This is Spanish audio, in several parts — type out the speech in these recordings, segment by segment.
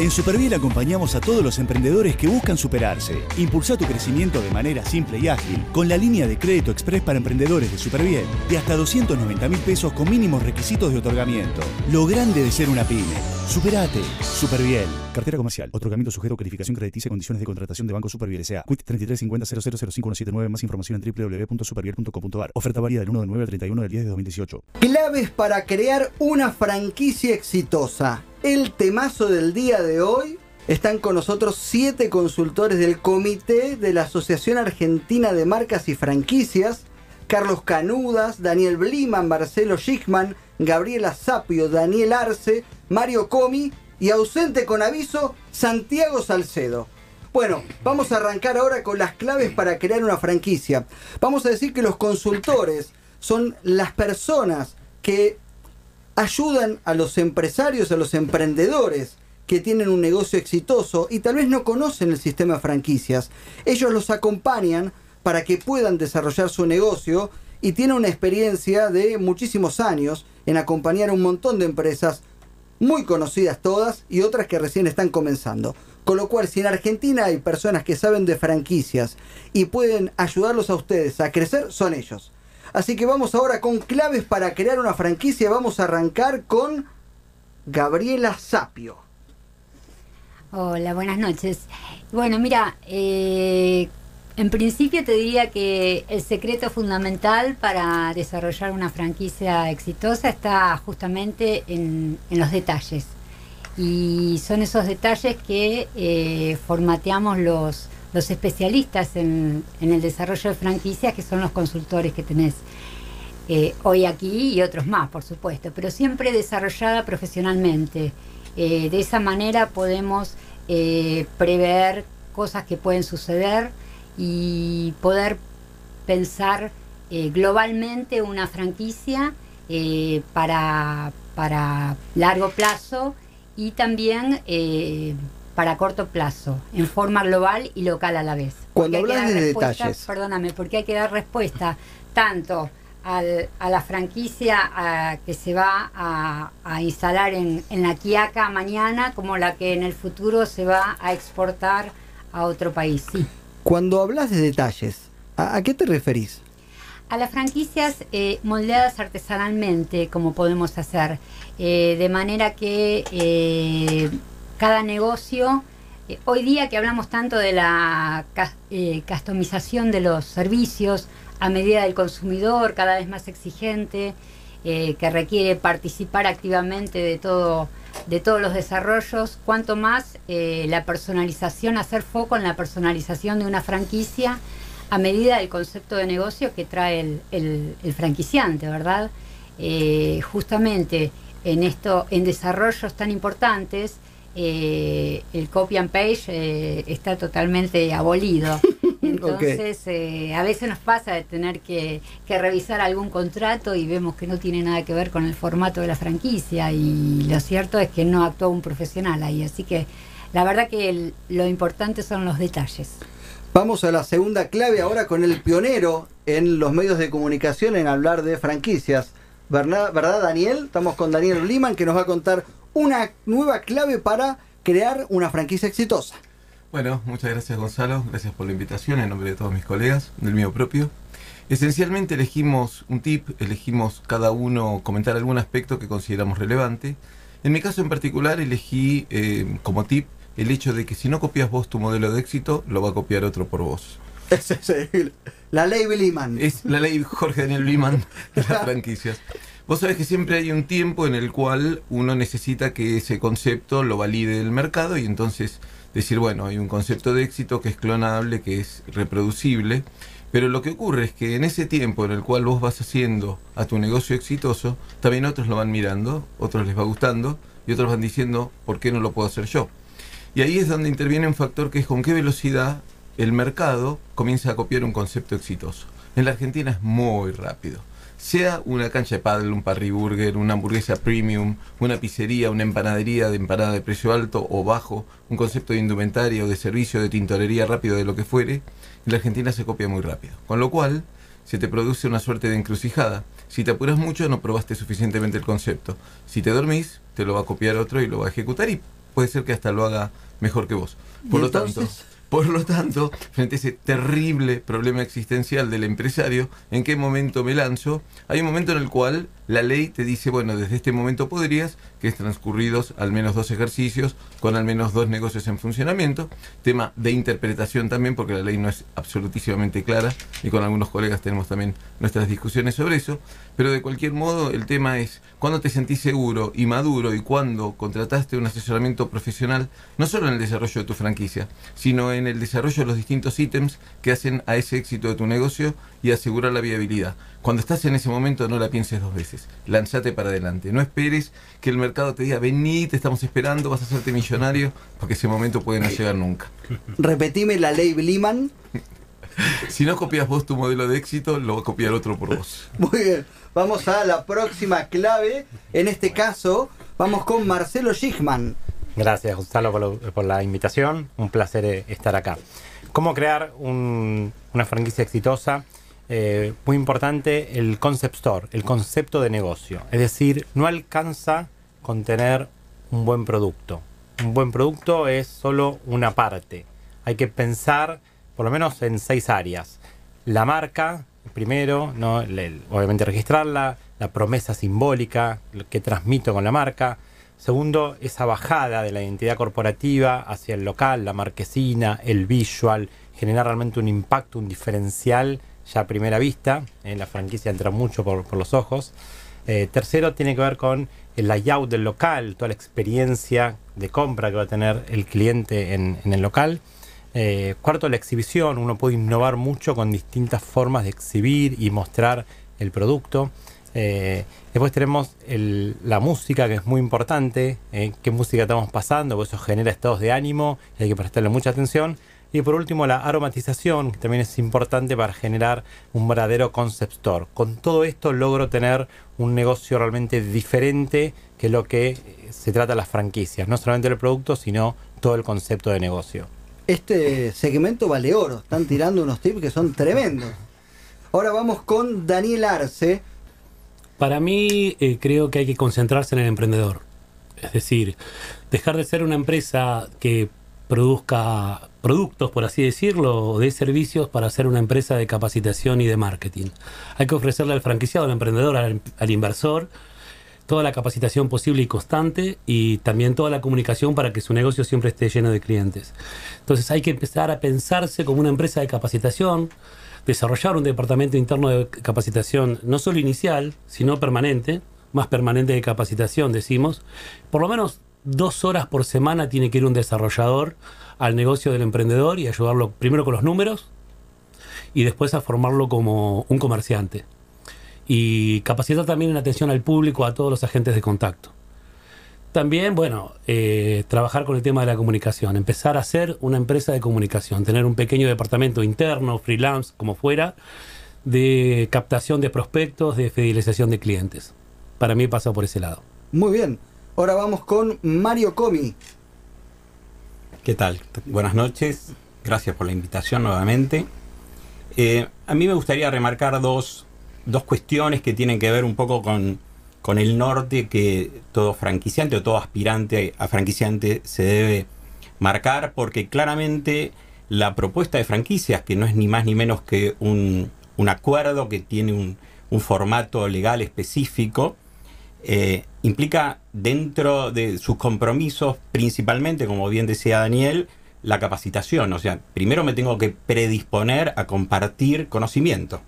En Superviel acompañamos a todos los emprendedores que buscan superarse. Impulsa tu crecimiento de manera simple y ágil con la línea de crédito express para emprendedores de Superviel de hasta 290 mil pesos con mínimos requisitos de otorgamiento. Lo grande de ser una pyme. Superate. Superviel. Cartera comercial. Otorgamiento sujeto a calificación crediticia y condiciones de contratación de Banco Superviel S.A. Quit 3350 Más información en www.superviel.com.ar. Oferta válida del 1 de 9 al 31 del 10 de 2018. Claves para crear una franquicia exitosa. El temazo del día de hoy. Están con nosotros siete consultores del comité de la Asociación Argentina de Marcas y Franquicias. Carlos Canudas, Daniel Bliman, Marcelo Schickman, Gabriela Sapio, Daniel Arce, Mario Comi y ausente con aviso, Santiago Salcedo. Bueno, vamos a arrancar ahora con las claves para crear una franquicia. Vamos a decir que los consultores son las personas que ayudan a los empresarios, a los emprendedores que tienen un negocio exitoso y tal vez no conocen el sistema de franquicias. Ellos los acompañan para que puedan desarrollar su negocio y tienen una experiencia de muchísimos años en acompañar a un montón de empresas muy conocidas todas y otras que recién están comenzando. Con lo cual, si en Argentina hay personas que saben de franquicias y pueden ayudarlos a ustedes a crecer, son ellos. Así que vamos ahora con claves para crear una franquicia. Vamos a arrancar con Gabriela Sapio. Hola, buenas noches. Bueno, mira, eh, en principio te diría que el secreto fundamental para desarrollar una franquicia exitosa está justamente en, los detalles. Y son esos detalles que eh, formateamos los, los especialistas en, el desarrollo de franquicias, que son los consultores que tenés eh, hoy aquí y otros más, por supuesto, pero siempre desarrollada profesionalmente. Eh, de esa manera podemos prever cosas que pueden suceder y poder pensar eh, globalmente una franquicia eh, para, para largo plazo y también eh, para corto plazo, en forma global y local a la vez. Cuando hablas de detalles. Perdóname, porque hay que dar respuesta tanto al, a la franquicia que se va a, a instalar en, en, la Quiaca mañana como la que en el futuro se va a exportar a otro país. Sí. Cuando hablas de detalles, ¿a, qué te referís? A las franquicias eh, moldeadas artesanalmente, como podemos hacer, eh, de manera que eh, cada negocio, hoy día que hablamos tanto de la customización de los servicios a medida del consumidor, cada vez más exigente, que requiere participar activamente de todo de todos los desarrollos, cuanto más eh, la personalización, hacer foco en la personalización de una franquicia a medida del concepto de negocio que trae el, franquiciante, ¿verdad? Eh, justamente en esto, en desarrollos tan importantes, eh, el copy and page está totalmente abolido. Entonces, eh, a veces nos pasa de tener que, revisar algún contrato y vemos que no tiene nada que ver con el formato de la franquicia y lo cierto es que no actuó un profesional ahí. Así que la verdad que lo importante son los detalles. Vamos a la segunda clave ahora con el pionero en los medios de comunicación en hablar de franquicias. ¿Verdad, ¿verdad Daniel? Estamos con Daniel Liman que nos va a contar una nueva clave para crear una franquicia exitosa. Bueno, muchas gracias Gonzalo, gracias por la invitación en nombre de todos mis colegas, del mío propio. Esencialmente elegimos un tip, elegimos cada uno comentar algún aspecto que consideramos relevante. En mi caso en particular elegí eh, como tip el hecho de que si no copias vos tu modelo de éxito, lo va a copiar otro por vos. la ley Bliman. Es la ley Jorge Daniel Bliman de las franquicias. Vos sabés que siempre hay un tiempo en el cual uno necesita que ese concepto lo valide el mercado y entonces decir, bueno, hay un concepto de éxito que es clonable, que es reproducible, pero lo que ocurre es que en ese tiempo en el cual vos vas haciendo a tu negocio exitoso, también otros lo van mirando, otros les va gustando y otros van diciendo, ¿por qué no lo puedo hacer yo? Y ahí es donde interviene un factor que es con qué velocidad el mercado comienza a copiar un concepto exitoso. En la Argentina es muy rápido sea una cancha de paddle, un parry una hamburguesa premium, una pizzería, una empanadería de empanada de precio alto o bajo, un concepto de indumentaria o de servicio de tintorería rápido de lo que fuere, en la Argentina se copia muy rápido. Con lo cual, se te produce una suerte de encrucijada. Si te apuras mucho, no probaste suficientemente el concepto. Si te dormís, te lo va a copiar otro y lo va a ejecutar y puede ser que hasta lo haga mejor que vos. Por ¿Y lo tanto? Por lo tanto, frente a ese terrible problema existencial del empresario, ¿en qué momento me lanzo? Hay un momento en el cual la ley te dice, bueno, desde este momento podrías, que es transcurridos al menos dos ejercicios, con al menos dos negocios en funcionamiento. Tema de interpretación también, porque la ley no es absolutísimamente clara, y con algunos colegas tenemos también nuestras discusiones sobre eso. Pero de cualquier modo, el tema es cuando te sentís seguro y maduro y cuando contrataste un asesoramiento profesional, no solo en el desarrollo de tu franquicia, sino en el desarrollo de los distintos ítems que hacen a ese éxito de tu negocio y asegurar la viabilidad. Cuando estás en ese momento, no la pienses dos veces. Lanzate para adelante. No esperes que el mercado te diga, vení, te estamos esperando, vas a hacerte millonario, porque ese momento puede no llegar nunca. Repetime la ley Bliman. Si no copias vos tu modelo de éxito, lo va a copiar otro por vos. Muy bien. Vamos a la próxima clave. En este caso, vamos con Marcelo Schichman. Gracias, Gonzalo, por, lo- por la invitación. Un placer eh, estar acá. ¿Cómo crear un- una franquicia exitosa? Eh, muy importante el concept store, el concepto de negocio. Es decir, no alcanza con tener un buen producto. Un buen producto es solo una parte. Hay que pensar por lo menos en seis áreas. La marca, primero, ¿no? Le- obviamente registrarla, la promesa simbólica, lo que transmito con la marca. Segundo, esa bajada de la identidad corporativa hacia el local, la marquesina, el visual, generar realmente un impacto, un diferencial ya a primera vista. En la franquicia entra mucho por, los ojos. Eh, tercero, tiene que ver con el layout del local, toda la experiencia de compra que va a tener el cliente en, el local. Eh, cuarto, la exhibición. Uno puede innovar mucho con distintas formas de exhibir y mostrar el producto. Eh, después tenemos la música, que es muy importante. eh, qué música estamos pasando, porque eso genera estados de ánimo y hay que prestarle mucha atención. Y por último, la aromatización, que también es importante para generar un verdadero concept store. Con todo esto logro tener un negocio realmente diferente que lo que eh, se trata de las franquicias. No solamente el producto, sino todo el concepto de negocio. Este segmento vale oro. Están tirando unos tips que son tremendos. Ahora vamos con Daniel Arce. Para mí eh, creo que hay que concentrarse en el emprendedor. Es decir, dejar de ser una empresa que produzca productos, por así decirlo, o de servicios para ser una empresa de capacitación y de marketing. Hay que ofrecerle al franquiciado, al emprendedor, al, al inversor, toda la capacitación posible y constante y también toda la comunicación para que su negocio siempre esté lleno de clientes. Entonces hay que empezar a pensarse como una empresa de capacitación, desarrollar un departamento interno de capacitación no solo inicial, sino permanente, más permanente de capacitación, decimos. Por lo menos dos horas por semana tiene que ir un desarrollador al negocio del emprendedor y ayudarlo primero con los números y después a formarlo como un comerciante. Y capacitar también en atención al público, a todos los agentes de contacto. También, bueno, eh, trabajar con el tema de la comunicación, empezar a ser una empresa de comunicación, tener un pequeño departamento interno, freelance, como fuera, de captación de prospectos, de fidelización de clientes. Para mí pasa por ese lado. Muy bien. Ahora vamos con Mario Comi. ¿Qué tal? Buenas noches. Gracias por la invitación nuevamente. Eh, a mí me gustaría remarcar dos, dos cuestiones que tienen que ver un poco con, con el norte que todo franquiciante o todo aspirante a franquiciante se debe marcar, porque claramente la propuesta de franquicias, que no es ni más ni menos que un, un acuerdo que tiene un, un formato legal específico, eh, implica dentro de sus compromisos, principalmente, como bien decía Daniel, la capacitación. O sea, primero me tengo que predisponer a compartir conocimiento.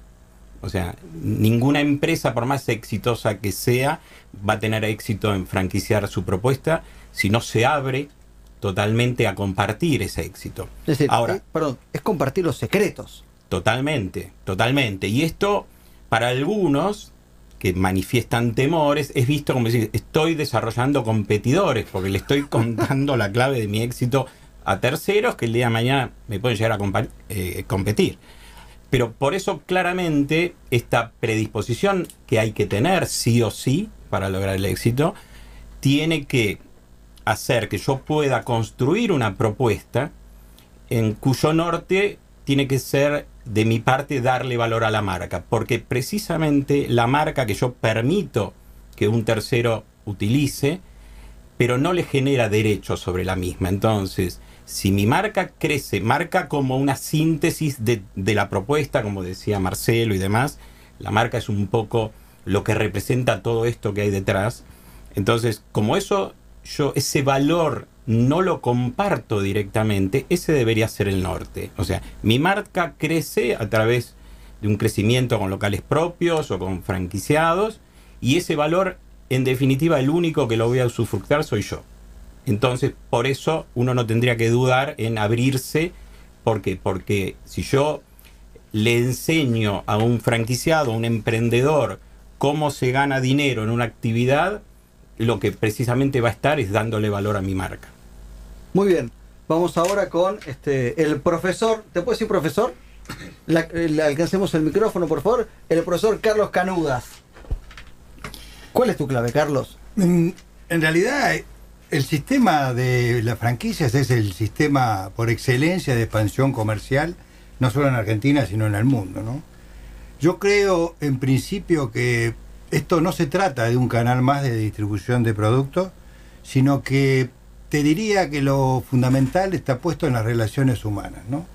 O sea, ninguna empresa, por más exitosa que sea, va a tener éxito en franquiciar su propuesta si no se abre totalmente a compartir ese éxito. Es decir, Ahora, eh, perdón, es compartir los secretos. Totalmente, totalmente. Y esto, para algunos que manifiestan temores, es visto como decir, estoy desarrollando competidores, porque le estoy contando la clave de mi éxito a terceros que el día de mañana me pueden llegar a eh, competir. Pero por eso claramente esta predisposición que hay que tener sí o sí para lograr el éxito, tiene que hacer que yo pueda construir una propuesta en cuyo norte tiene que ser de mi parte darle valor a la marca, porque precisamente la marca que yo permito que un tercero utilice, pero no le genera derechos sobre la misma. Entonces, si mi marca crece, marca como una síntesis de, de, la propuesta, como decía Marcelo y demás, la marca es un poco lo que representa todo esto que hay detrás. Entonces, como eso, yo ese valor no lo comparto directamente, ese debería ser el norte. O sea, mi marca crece a través de un crecimiento con locales propios o con franquiciados, y ese valor, en definitiva, el único que lo voy a usufructar soy yo. Entonces, por eso uno no tendría que dudar en abrirse, porque porque si yo le enseño a un franquiciado, a un emprendedor, cómo se gana dinero en una actividad, lo que precisamente va a estar es dándole valor a mi marca. Muy bien, vamos ahora con este el profesor, ¿te puedo decir profesor? Le alcancemos el micrófono, por favor. El profesor Carlos Canudas. ¿Cuál es tu clave, Carlos? En, en realidad, el sistema de las franquicias es el sistema por excelencia de expansión comercial, no solo en Argentina, sino en el mundo. ¿no? Yo creo, en principio, que esto no se trata de un canal más de distribución de productos, sino que te diría que lo fundamental está puesto en las relaciones humanas. ¿no?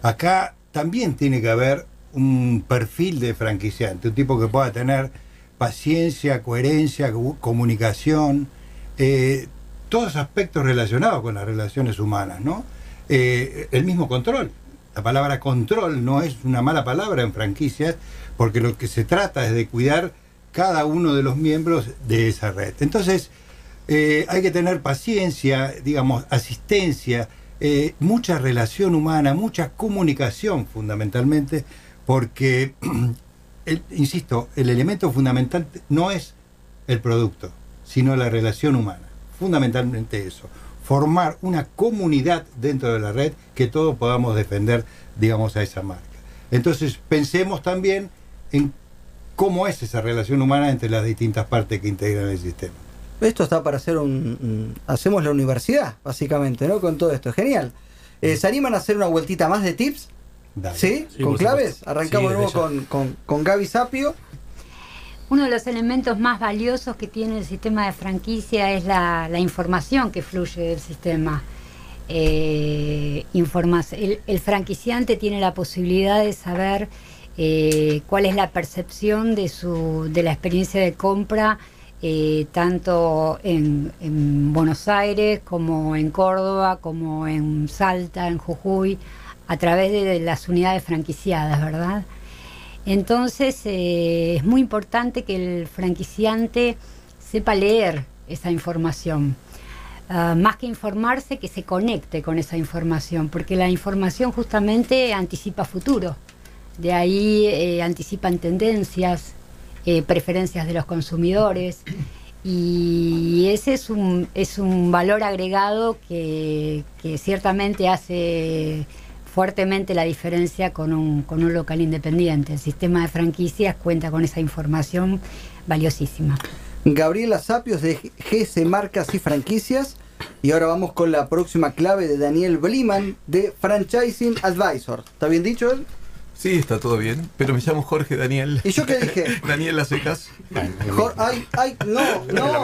Acá también tiene que haber un perfil de franquiciante, un tipo que pueda tener paciencia, coherencia, comunicación, eh, todos aspectos relacionados con las relaciones humanas, ¿no? Eh, el mismo control. La palabra control no es una mala palabra en franquicias, porque lo que se trata es de cuidar cada uno de los miembros de esa red. Entonces, eh, hay que tener paciencia, digamos, asistencia, eh, mucha relación humana, mucha comunicación fundamentalmente, porque, insisto, el elemento fundamental no es el producto, sino la relación humana fundamentalmente eso, formar una comunidad dentro de la red que todos podamos defender, digamos, a esa marca. Entonces, pensemos también en cómo es esa relación humana entre las distintas partes que integran el sistema. Esto está para hacer un... hacemos la universidad, básicamente, ¿no? Con todo esto. Genial. Eh, ¿Se animan a hacer una vueltita más de tips? ¿Sí? ¿Sí? ¿Con claves? Arrancamos sí, luego con, con, con Gaby Sapio. Uno de los elementos más valiosos que tiene el sistema de franquicia es la, la información que fluye del sistema. Eh, el, el, franquiciante tiene la posibilidad de saber eh, cuál es la percepción de, su, de la experiencia de compra, eh, tanto en, en, Buenos Aires como en Córdoba, como en Salta, en Jujuy, a través de, las unidades franquiciadas, ¿verdad? Entonces eh, es muy importante que el franquiciante sepa leer esa información. Uh, más que informarse, que se conecte con esa información, porque la información justamente anticipa futuro. De ahí eh, anticipan tendencias, eh, preferencias de los consumidores. Y ese es un, es un valor agregado que, ciertamente hace fuertemente la diferencia con un, con un local independiente. El sistema de franquicias cuenta con esa información valiosísima. Gabriela Sapios de GS Marcas y Franquicias. Y ahora vamos con la próxima clave de Daniel Bliman de Franchising Advisor. ¿Está bien dicho él? Sí, está todo bien, pero me llamo Jorge Daniel. ¿Y yo qué dije? Daniel Las Secas. ay, ay, no, no.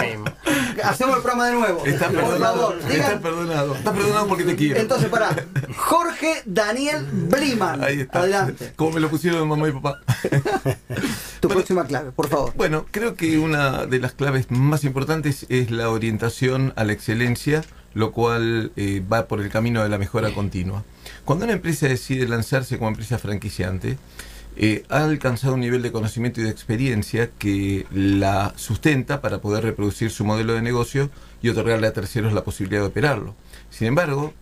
Hacemos el programa de nuevo. Está perdonado. Está perdonado. Está perdonado porque te quiero. Entonces, pará. Jorge Daniel Bliman. Ahí está. Adelante. Como me lo pusieron mamá y papá. tu bueno, próxima clave, por favor. Bueno, creo que una de las claves más importantes es la orientación a la excelencia, lo cual eh, va por el camino de la mejora continua. Cuando una empresa decide lanzarse como empresa franquiciante, eh, ha alcanzado un nivel de conocimiento y de experiencia que la sustenta para poder reproducir su modelo de negocio y otorgarle a terceros la posibilidad de operarlo. Sin embargo,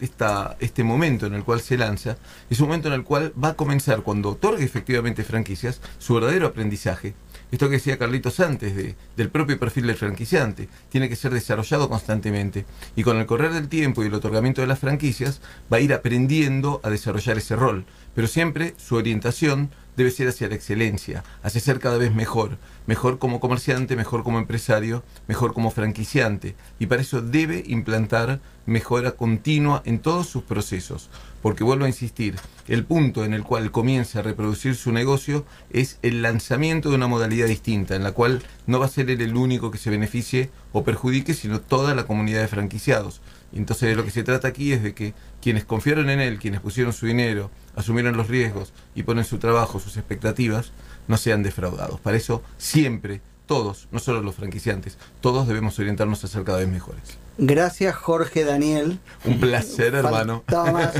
esta, este momento en el cual se lanza es un momento en el cual va a comenzar, cuando otorgue efectivamente franquicias, su verdadero aprendizaje esto que decía Carlitos antes, de, del propio perfil del franquiciante, tiene que ser desarrollado constantemente. Y con el correr del tiempo y el otorgamiento de las franquicias, va a ir aprendiendo a desarrollar ese rol. Pero siempre su orientación debe ser hacia la excelencia, hacia ser cada vez mejor, mejor como comerciante, mejor como empresario, mejor como franquiciante, y para eso debe implantar mejora continua en todos sus procesos, porque vuelvo a insistir, el punto en el cual comienza a reproducir su negocio es el lanzamiento de una modalidad distinta, en la cual no va a ser él el único que se beneficie o perjudique, sino toda la comunidad de franquiciados. Entonces de lo que se trata aquí es de que quienes confiaron en él, quienes pusieron su dinero, asumieron los riesgos y ponen su trabajo, sus expectativas, no sean defraudados. Para eso siempre, todos, no solo los franquiciantes, todos debemos orientarnos a ser cada vez mejores. Gracias Jorge Daniel. Un placer, hermano. Más.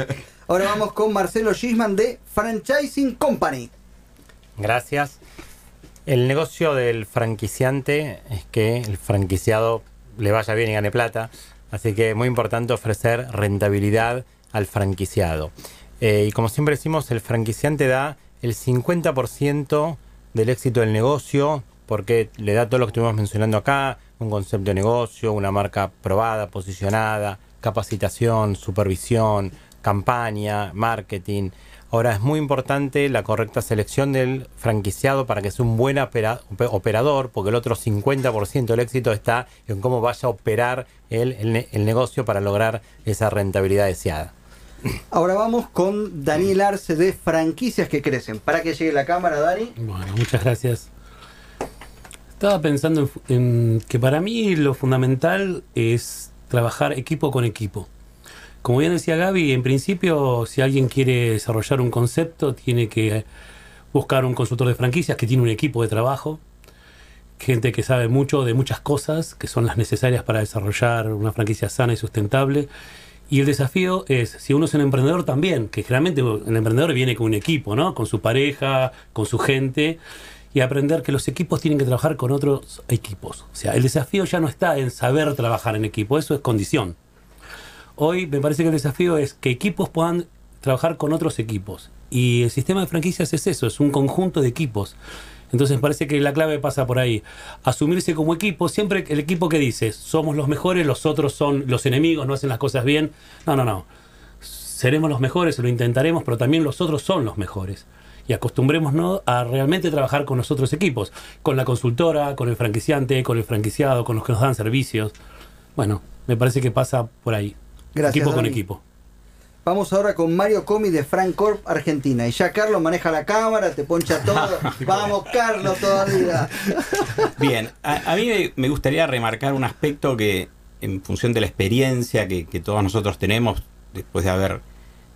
Ahora vamos con Marcelo Gisman de Franchising Company. Gracias. El negocio del franquiciante es que el franquiciado le vaya bien y gane plata. Así que es muy importante ofrecer rentabilidad al franquiciado. Eh, y como siempre decimos, el franquiciante da el 50% del éxito del negocio porque le da todo lo que estuvimos mencionando acá, un concepto de negocio, una marca probada, posicionada, capacitación, supervisión, campaña, marketing. Ahora es muy importante la correcta selección del franquiciado para que sea un buen operador, porque el otro 50% del éxito está en cómo vaya a operar el, el negocio para lograr esa rentabilidad deseada. Ahora vamos con Daniel Arce de Franquicias que Crecen. Para que llegue la cámara, Dani. Bueno, muchas gracias. Estaba pensando en, que para mí lo fundamental es trabajar equipo con equipo. Como bien decía Gaby, en principio, si alguien quiere desarrollar un concepto, tiene que buscar un consultor de franquicias que tiene un equipo de trabajo, gente que sabe mucho de muchas cosas que son las necesarias para desarrollar una franquicia sana y sustentable. Y el desafío es, si uno es un emprendedor también, que generalmente el emprendedor viene con un equipo, ¿no? Con su pareja, con su gente, y aprender que los equipos tienen que trabajar con otros equipos. O sea, el desafío ya no está en saber trabajar en equipo, eso es condición. Hoy me parece que el desafío es que equipos puedan trabajar con otros equipos. Y el sistema de franquicias es eso, es un conjunto de equipos. Entonces parece que la clave pasa por ahí. Asumirse como equipo, siempre el equipo que dice, somos los mejores, los otros son los enemigos, no hacen las cosas bien. No, no, no. Seremos los mejores, lo intentaremos, pero también los otros son los mejores. Y acostumbrémonos a realmente trabajar con los otros equipos, con la consultora, con el franquiciante, con el franquiciado, con los que nos dan servicios. Bueno, me parece que pasa por ahí. Gracias, equipo con equipo. Vamos ahora con Mario Comi de Frank Corp Argentina. Y ya Carlos maneja la cámara, te poncha todo. Vamos, Carlos, todavía. Bien, a, a mí me- me gustaría remarcar un aspecto que, en función de la experiencia que, que todos nosotros tenemos, después de haber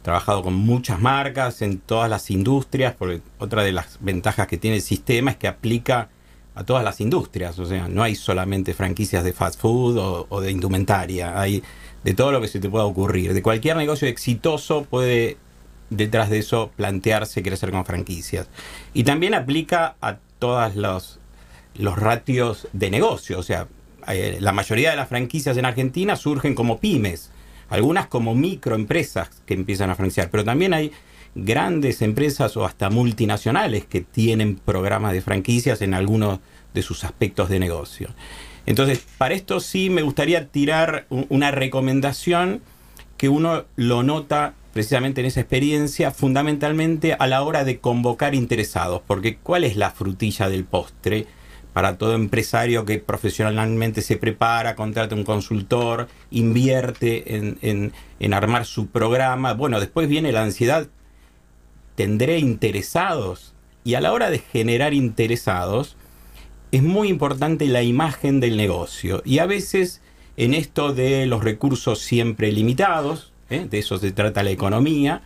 trabajado con muchas marcas en todas las industrias, porque otra de las ventajas que tiene el sistema es que aplica a todas las industrias, o sea, no hay solamente franquicias de fast food o, o de indumentaria, hay de todo lo que se te pueda ocurrir. De cualquier negocio exitoso puede detrás de eso plantearse crecer con franquicias. Y también aplica a todos los, los ratios de negocio. O sea, eh, la mayoría de las franquicias en Argentina surgen como pymes, algunas como microempresas que empiezan a franquiciar, pero también hay grandes empresas o hasta multinacionales que tienen programas de franquicias en algunos de sus aspectos de negocio. Entonces, para esto sí me gustaría tirar una recomendación que uno lo nota precisamente en esa experiencia, fundamentalmente a la hora de convocar interesados, porque ¿cuál es la frutilla del postre? Para todo empresario que profesionalmente se prepara, contrata un consultor, invierte en, en- en armar su programa. Bueno, después viene la ansiedad. ¿Tendré interesados? Y a la hora de generar interesados, es muy importante la imagen del negocio. Y a veces en esto de los recursos siempre limitados, ¿eh? de eso se trata la economía,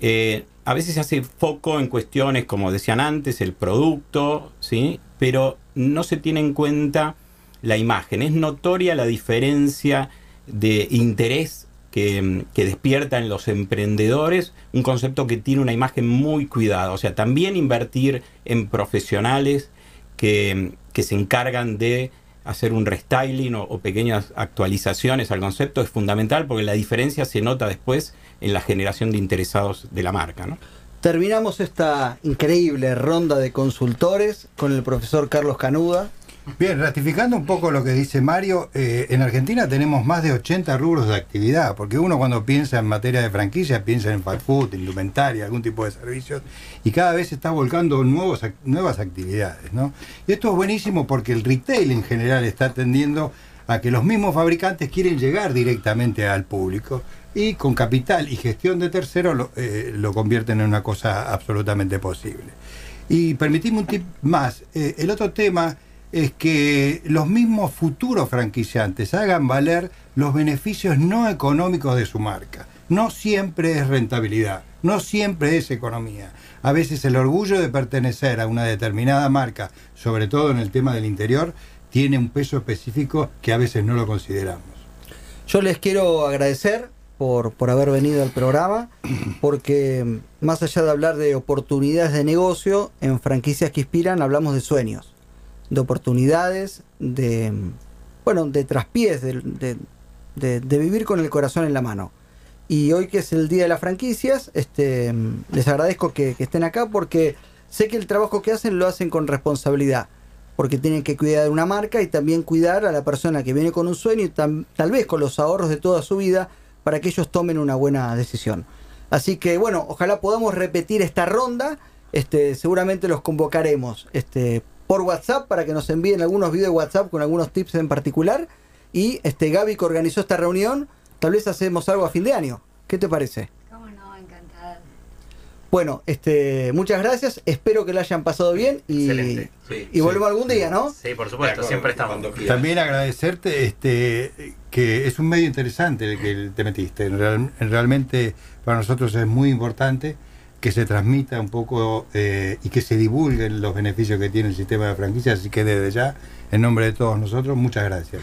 eh, a veces se hace foco en cuestiones, como decían antes, el producto, ¿sí? pero no se tiene en cuenta la imagen. Es notoria la diferencia de interés que, que despierta en los emprendedores un concepto que tiene una imagen muy cuidada. O sea, también invertir en profesionales que, se encargan de hacer un restyling o, o pequeñas actualizaciones al concepto es fundamental porque la diferencia se nota después en la generación de interesados de la marca. ¿no? Terminamos esta increíble ronda de consultores con el profesor Carlos Canuda. Bien, ratificando un poco lo que dice Mario, eh, en Argentina tenemos más de 80 rubros de actividad, porque uno cuando piensa en materia de franquicia piensa en fast food, indumentaria, algún tipo de servicios, y cada vez se está volcando nuevos, nuevas actividades. ¿no? Y esto es buenísimo porque el retail en general está tendiendo a que los mismos fabricantes quieren llegar directamente al público y con capital y gestión de terceros lo, eh, lo convierten en una cosa absolutamente posible. Y permitime un tip más. Eh, el otro tema es que los mismos futuros franquiciantes hagan valer los beneficios no económicos de su marca. No siempre es rentabilidad, no siempre es economía. A veces el orgullo de pertenecer a una determinada marca, sobre todo en el tema del interior, tiene un peso específico que a veces no lo consideramos. Yo les quiero agradecer por, por haber venido al programa, porque mm, más allá de hablar de oportunidades de negocio, en franquicias que inspiran hablamos de sueños, de oportunidades, de bueno, de traspiés, de, de- de- vivir con el corazón en la mano. Y hoy que es el día de las franquicias, este, les agradezco que, estén acá porque sé que el trabajo que hacen lo hacen con responsabilidad porque tienen que cuidar de una marca y también cuidar a la persona que viene con un sueño y tal vez con los ahorros de toda su vida para que ellos tomen una buena decisión. Así que bueno, ojalá podamos repetir esta ronda. Este, seguramente los convocaremos este, por WhatsApp para que nos envíen algunos videos de WhatsApp con algunos tips en particular. Y este Gaby que organizó esta reunión, tal vez hacemos algo a fin de año. ¿Qué te parece? ¿Cómo no? Encantada. Bueno, este, muchas gracias. Espero que la hayan pasado bien y, Excelente. Sí, y volvemos algún día, ¿no? Sí, por supuesto, siempre estamos. También agradecerte este, que es un medio interesante el que te metiste. En real- en realmente para nosotros es muy importante que se transmita un poco eh, y que se divulguen los beneficios que tiene el sistema de franquicias. Así que desde ya, en nombre de todos nosotros, muchas gracias.